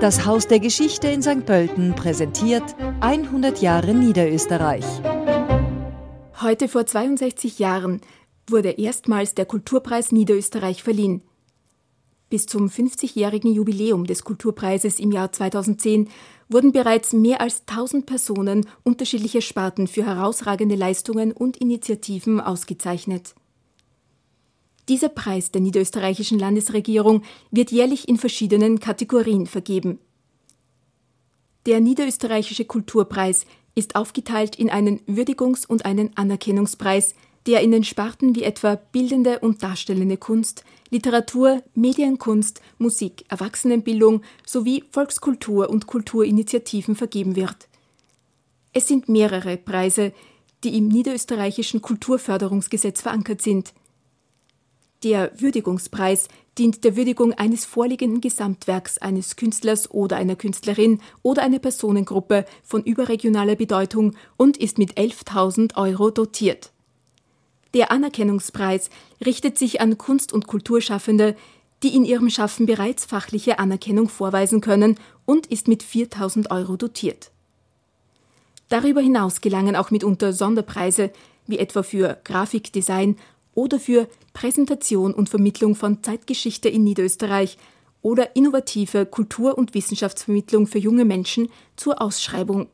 Das Haus der Geschichte in St. Pölten präsentiert 100 Jahre Niederösterreich. Heute vor 62 Jahren wurde erstmals der Kulturpreis Niederösterreich verliehen. Bis zum 50-jährigen Jubiläum des Kulturpreises im Jahr 2010 wurden bereits mehr als 1000 Personen unterschiedlicher Sparten für herausragende Leistungen und Initiativen ausgezeichnet. Dieser Preis der niederösterreichischen Landesregierung wird jährlich in verschiedenen Kategorien vergeben. Der niederösterreichische Kulturpreis ist aufgeteilt in einen Würdigungs- und einen Anerkennungspreis, der in den Sparten wie etwa bildende und darstellende Kunst, Literatur, Medienkunst, Musik, Erwachsenenbildung sowie Volkskultur und Kulturinitiativen vergeben wird. Es sind mehrere Preise, die im niederösterreichischen Kulturförderungsgesetz verankert sind – der Würdigungspreis dient der Würdigung eines vorliegenden Gesamtwerks eines Künstlers oder einer Künstlerin oder einer Personengruppe von überregionaler Bedeutung und ist mit 11.000 Euro dotiert. Der Anerkennungspreis richtet sich an Kunst- und Kulturschaffende, die in ihrem Schaffen bereits fachliche Anerkennung vorweisen können und ist mit 4000 Euro dotiert. Darüber hinaus gelangen auch mitunter Sonderpreise, wie etwa für Grafikdesign oder für Präsentation und Vermittlung von Zeitgeschichte in Niederösterreich oder innovative Kultur- und Wissenschaftsvermittlung für junge Menschen zur Ausschreibung.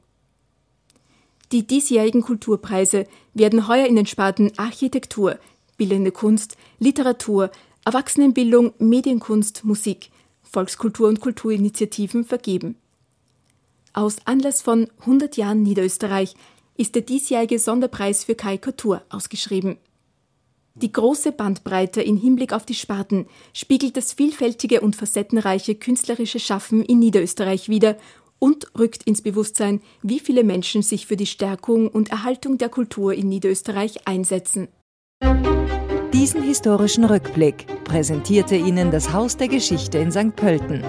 Die diesjährigen Kulturpreise werden heuer in den Sparten Architektur, Bildende Kunst, Literatur, Erwachsenenbildung, Medienkunst, Musik, Volkskultur und Kulturinitiativen vergeben. Aus Anlass von 100 Jahren Niederösterreich ist der diesjährige Sonderpreis für Karikatur ausgeschrieben. Die große Bandbreite in Hinblick auf die Sparten spiegelt das vielfältige und facettenreiche künstlerische Schaffen in Niederösterreich wider und rückt ins Bewusstsein, wie viele Menschen sich für die Stärkung und Erhaltung der Kultur in Niederösterreich einsetzen. Diesen historischen Rückblick präsentierte Ihnen das Haus der Geschichte in St. Pölten.